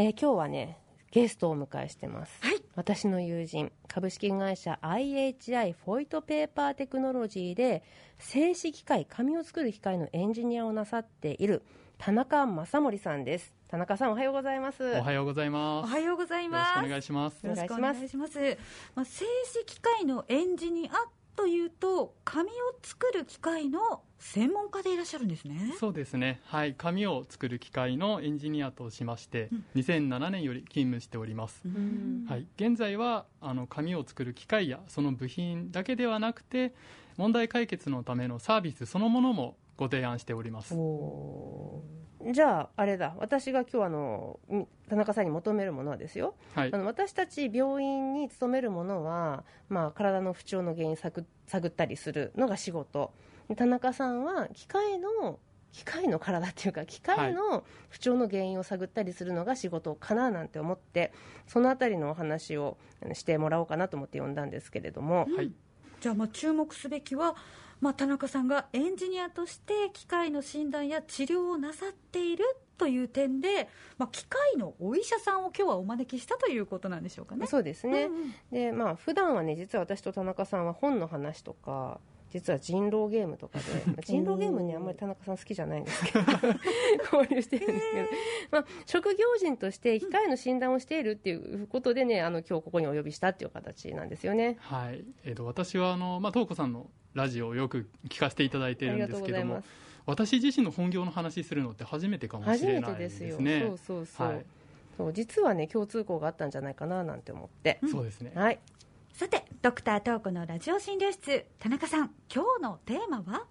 えー今日はねゲストをお迎えしてます、はい私の友人株式会社 IHI フォイトペーパーテクノロジーで製紙機械紙を作る機械のエンジニアをなさっている田中正森さんです田中さんおはようございますおはようございおます。はようございますくお願いします。お願いしますよろしくお願いします。まあ、静止機械のエンジニア紙を作る機械の専門家でいらっしゃるんですね。そうですね。はい、紙を作る機械のエンジニアとしまして、2007年より勤務しております。んはい、現在はあの紙を作る機械やその部品だけではなくて、問題解決のためのサービスそのものもご提案しております。じゃああれだ私が今日あのみ田中さんに求めるものはですよ。はい。あ、の私たち病院に勤めるものは、まあ、体の不調の原因探探ったりするのが仕事。で田中さんは機械の機械の体っていうか機械の不調の原因を探ったりするのが仕事かななんて思ってそのあたりのお話をしてもらおうかなと思って呼んだんですけれども、はい、じゃあ、まあ、注目すべきは、まあ、田中さんがエンジニアとして機械の診断や治療をなさっているという点で、まあ、機械のお医者さんを今日はお招きしたということなんでしょうかね。そうですね、うんうんでまあ普段はね実は私と田中さんは本の話とか実は人狼ゲームとかで まあ人狼ゲームねあんまり田中さん好きじゃないんですけど 交流してるんですけど、まあ、職業人として機械の診断をしているっていうことでねあの今日ここにお呼びしたっていう形なんですよね。はい、えっ、と私はあのまあ東子さんのラジオをよく聞かせていただいてるんですけども私自身の本業の話するのって初めてかもし初めれないでてですすよ。ね。そうそうそう。はいそう実はね共通項があったんじゃないかななんて思って。そうですね。はい。さて、ドクタートークのラジオ診療室、田中さん、今日のテーマは？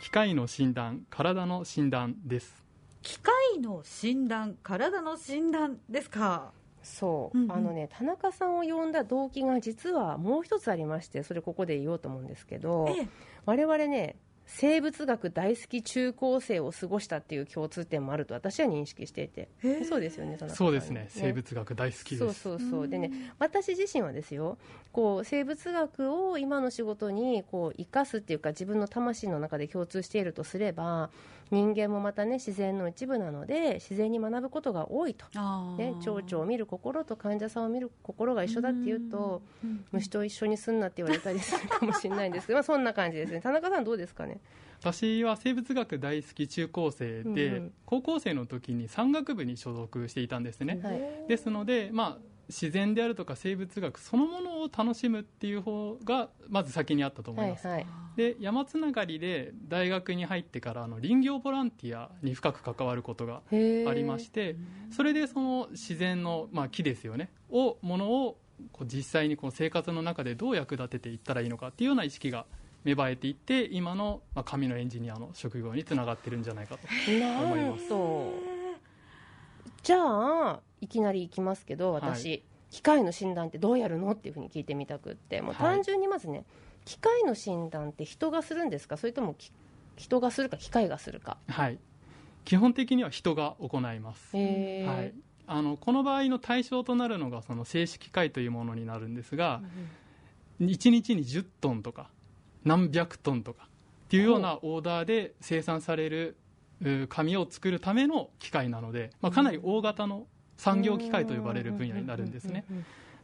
機械の診断、体の診断です。機械の診断、体の診断ですか？そう、うんうん。あのね田中さんを呼んだ動機が実はもう一つありましてそれここで言おうと思うんですけど、ええ。我々ね生物学大好き中高生を過ごしたっていう共通点もあると私は認識していて。そうですよねそうですね。生物学大好きそう。そうそう。でね私自身はですよこう生物学を今の仕事にこう生かすっていうか自分の魂の中で共通しているとすれば人間もまたね自然の一部なので自然に学ぶことが多いと。ね、蝶々を見る心と患者さんを見る心が一緒だっていうとうん虫と一緒にすんなって言われたりするかもしれないんですけど、まあ、そんな感じですね。田中さんどうですかね？私は生物学大好き中高生で、うんうん。高校生の時に山岳部に所属していたんですね。はい。ですので、まあ、自然であるとか生物学そのものを楽しむっていう方がまず先にあったと思ます。はいいはい。で山つながりで大学に入ってからあの林業ボランティアに深く関わることがありましてそれでその自然の、まあ、木ですよね。をものをこう実際にこう生活の中でどう役立てていったらいいのかっていうような意識が芽生えていって今の、まあ、紙のエンジニアの職業につながってるんじゃないかとなんとじゃあいきなりいきますけど私、はい。機械の診断ってどうやるのっていうふうに聞いてみたくってもうはい。単純にまずね、機械の診断って人がするんですか？それともき人がするか機械がするか？はい。基本的には人が行います、はい、あのこの場合の対象となるのがその静止機械というものになるんですが、1日に10トンとか何百トンとかっていうようなオーダーで生産されるう紙を作るための機械なので、まあ、かなり大型の産業機械と呼ばれる分野になるんですね。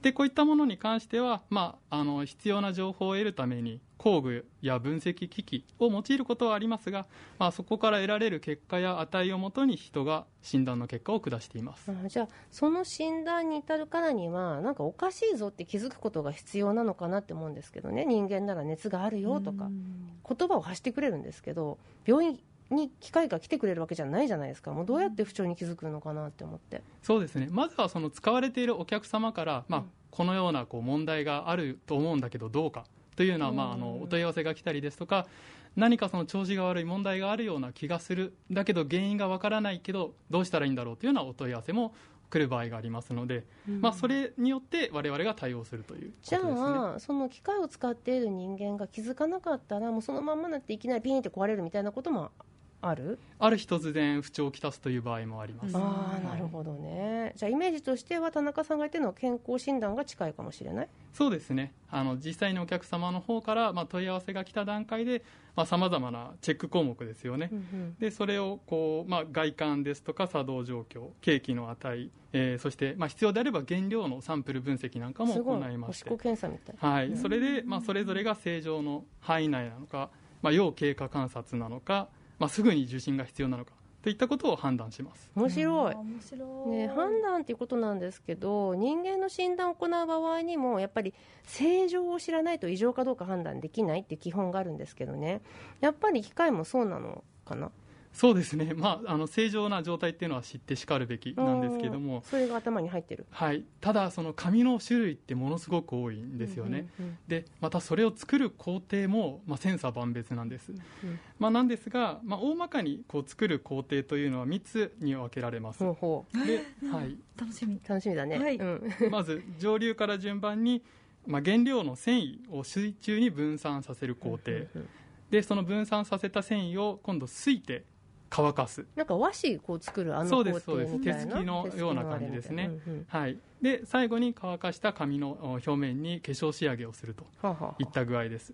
でこういったものに関しては、まあ、あの必要な情報を得るために工具や分析機器を用いることはありますが、まあ、そこから得られる結果や値をもとに人が診断の結果を下しています。あじゃあその診断に至るからにはなんかおかしいぞって気づくことが必要なのかなって思うんですけどね人間なら熱があるよとか言葉を発してくれるんですけど病院に機械が来てくれるわけじゃないじゃないですか。もうどうやって不調に気づくのかなって思って。そうですね。まずはその使われているお客様から、まあ、このようなこう問題があると思うんだけどどうかというような、まあ、あのお問い合わせが来たりですとか何かその調子が悪い問題があるような気がするだけど原因がわからないけどどうしたらいいんだろうというようなお問い合わせも来る場合がありますので、まあ、それによって我々が対応するという。ことじゃ。あその機械を使っている人間が気づかなかったらもうそのまんまなっていきなりピーンって壊れるみたいなこともある？ある日突然不調をきたすという場合もあります、うん。ああなるほどね。じゃあイメージとしては田中さんが言ってるのは健康診断が近いかもしれない？そうですね。あの実際にお客様の方から、まあ、問い合わせが来た段階でさまざ、まなチェック項目ですよね、うんでそれをこう、まあ、外観ですとか作動状況景気の値、えーそして、まあ、必要であれば原料のサンプル分析なんかもすご行いまして。いおしっこ検査みたい。はい、それで、まあ、それぞれが正常の範囲内なのか、まあ、要経過観察なのか、まあ、すぐに受診が必要なのかといったことを判断します。面白い。うん面白い。ね、判断っていうことなんですけど人間の診断を行う場合にもやっぱり正常を知らないと異常かどうか判断できないっていう基本があるんですけどね。やっぱり機械もそうなのかな？そうですね、まあ、あの正常な状態っていうのは知ってしかるべきなんですけどうん。も、それが頭に入ってる。はい、ただその紙の種類ってものすごく多いんですよね、うんうんでまたそれを作る工程も、まあ、千差万別なんです、うん。まあ、なんですが、まあ、大まかにこう作る工程というのは3つに分けられます、ではい、楽しみ。う楽しみだね、はい。うん。まず上流から順番に、まあ、原料の繊維を水中に分散させる工程、うんでその分散させた繊維を今度すいて乾かす、なんか和紙こう作るあのそう工程ですそうです。みたいな手すきのような感じですね。うんうんはい、で最後に乾かした紙のお表面に化粧仕上げをするといった具合です、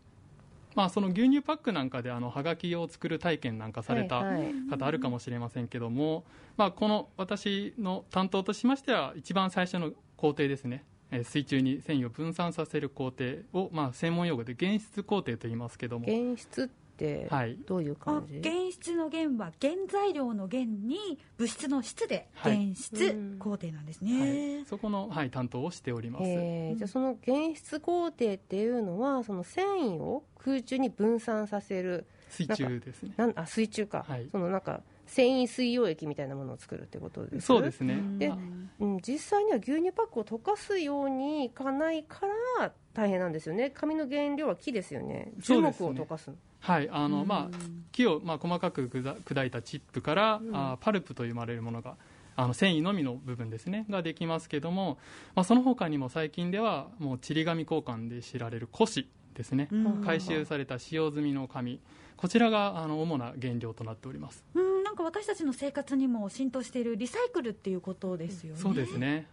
まあ、その牛乳パックなんかであのはがきを作る体験なんかされたはいはい。方あるかもしれませんけども、まあ、この私の担当としましては一番最初の工程ですね。えー水中に繊維を分散させる工程を、まあ、専門用語で原質工程と言いますけども、原質ってはい。どういうあ感じ、原質の原は原材料の原に物質の質ではい。原質工程なんですね。はい、そこの、はい、担当をしております。えーじゃあその原質工程っていうのはその繊維を空中に分散させる。水中ですね。なんあ水中か、はい。そのなんか繊維水溶液みたいなものを作るってことです？そうですね、であうん、実際には牛乳パックを溶かすようにいかないから大変なんですよね。紙の原料は木ですよね。樹木そうですねを溶かすのはい。あの、まあ、木を、まあ、細かく砕砕いたチップから、うん。あパルプと呼ばれるものがあの繊維のみの部分ですね。ができますけども、まあ、その他にも最近ではもうちり紙交換で知られる古紙ですね、うん。回収された使用済みの紙。こちらがあの主な原料となっております。うん、なんか私たちの生活にも浸透しているリサイクルっていうことですよね。そうですね。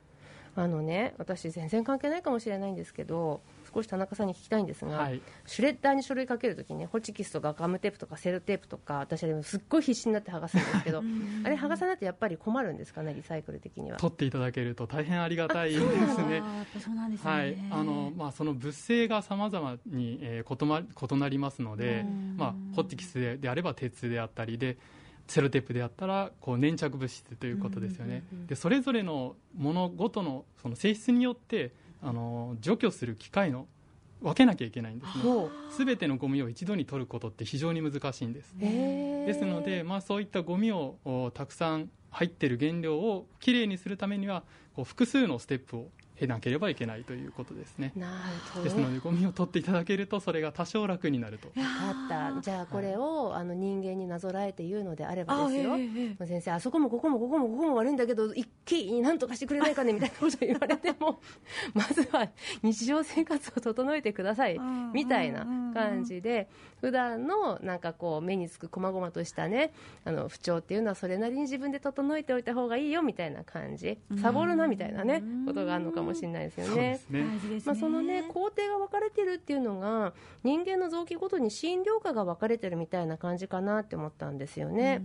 あのね私全然関係ないかもしれないんですけど少し田中さんに聞きたいんですが、はい。シュレッダーに書類かけるときにホチキスとかガムテープとかセロテープとか私はすっごい必死になって剥がすんですけど うん。あれ剥がさないとやっぱり困るんですかねリサイクル的には。取っていただけると大変ありがたいですね。そうなんですね。はい。あのまあ、その物性がさまざまに、えー異ま異なりますのでうん、まあ、ホッチキスでであれば鉄であったりでセロテープであったらこう粘着物質ということですよね、でそれぞれのものごとのその性質によってあの除去する機械の分けなきゃいけないんですね。ほすべてのゴミを一度に取ることって非常に難しいんです。ですので、まあ、そういったゴミをおたくさん入っている原料をきれいにするためにはこう複数のステップを経なければいけないということですね。なるほど。ですのでゴミを取っていただけるとそれが多少楽になると。分かった。じゃあこれをあの人間になぞらえて言うのであればあですよ、ええええ先生あそこもここもここもここも悪いんだけど一気に何とかしてくれないかねみたいなこと言われてもまずは日常生活を整えてくださいうんみたいな感じで普段のなんかこう目につく細々としたねあの不調っていうのはそれなりに自分で整えておいた方がいいよみたいな感じ。サボるなみたいなねうん。ことがあるのかもしれないですよそうねで。すね。大事ですね。まあ、そのね工程が分かれてるっていうのが人間の臓器ごとに診療科が分かれてるみたいな感じかなって思ったんですよね。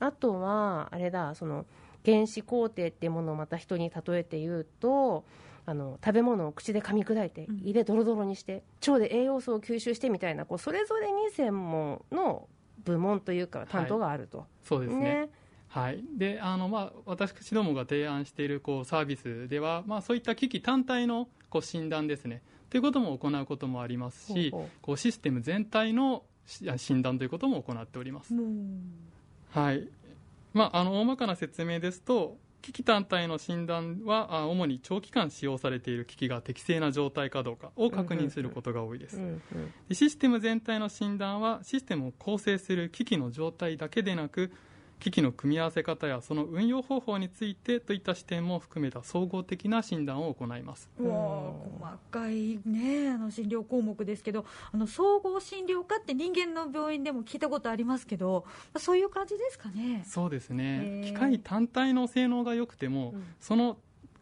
あとはあれだその原子工程っていうものをまた人に例えて言うとあの食べ物を口で噛み砕いてうん。胃でドロドロにして腸で栄養素を吸収してみたいなこうそれぞれに専門の部門というか担当があると、そうですねはい、であの、まあ、私どもが提案しているこうサービスでは、まあ、そういった機器単体のこう診断ですね。ということも行うこともありますしこうシステム全体のし診断ということも行っております、うん。はい。まあ、あの大まかな説明ですと機器単体の診断はあ主に長期間使用されている機器が適正な状態かどうかを確認することが多いです、うんうん。でシステム全体の診断はシステムを構成する機器の状態だけでなく機器の組み合わせ方やその運用方法についてといった視点も含めた総合的な診断を行います。細かいねあの診療項目ですけどあの総合診療科って人間の病院でも聞いたことありますけどそういう感じですかね？そうですへねー。機械単体の性能が良くても、うん。その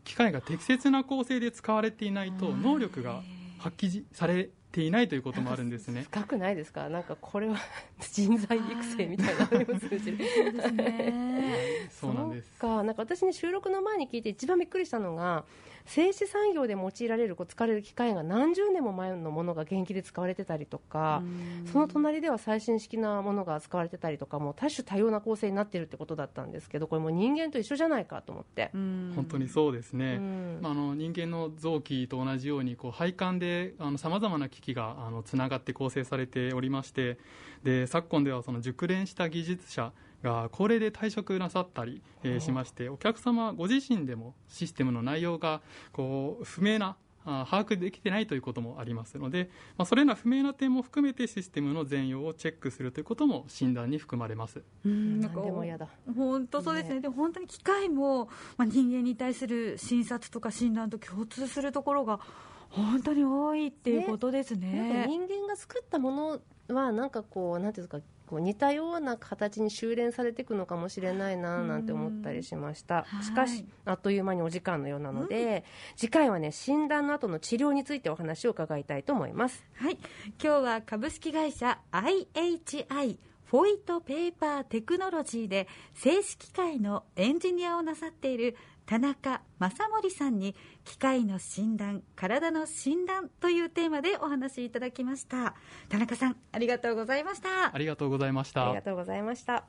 機械が適切な構成で使われていないとうん能力が発揮されていないということもあるんですね。深くないですか？なんかこれは 人材育成みたいなのにも通じるそうですね。そうなんです。か。なんか私ね収録の前に聞いて一番びっくりしたのが製紙産業で用いられるこう使われる機械が何十年も前のものが現役で使われてたりとか、その隣では最新式なものが使われてたりとかもう多種多様な構成になってるってことだったんですけどこれもう人間と一緒じゃないかと思って、本本当にそうですうね、ん。まあ、あの人間の臓器と同じようにこう配管でさまざまな機器があのつながって構成されておりましてで昨今ではその熟練した技術者が高齢で退職なさったり、えーしましてお客様ご自身でもシステムの内容がこう不明なあ把握できてないということもありますので、まあ、それら不明な点も含めてシステムの全容をチェックするということも診断に含まれます。うん。何でも嫌だ。本当そうですね。ね。でも本当に機械も、まあ、人間に対する診察とか診断と共通するところが本当に多いっていうことですね。人間が作ったものはなんかこうなんていうんですかこう似たような形に修練されていくのかもしれないななんて思ったりしました。うんしかしあっという間にお時間のようなので、次回はね診断の後の治療についてお話を伺いたいと思います。はい。今日は株式会社 IHI フォイトペーパーテクノロジーで正式機械のエンジニアをなさっている田中正森さんに機械の診断体の診断というテーマでお話しいただきました。田中さんありがとうございました。ありがとうございました。ありがとうございました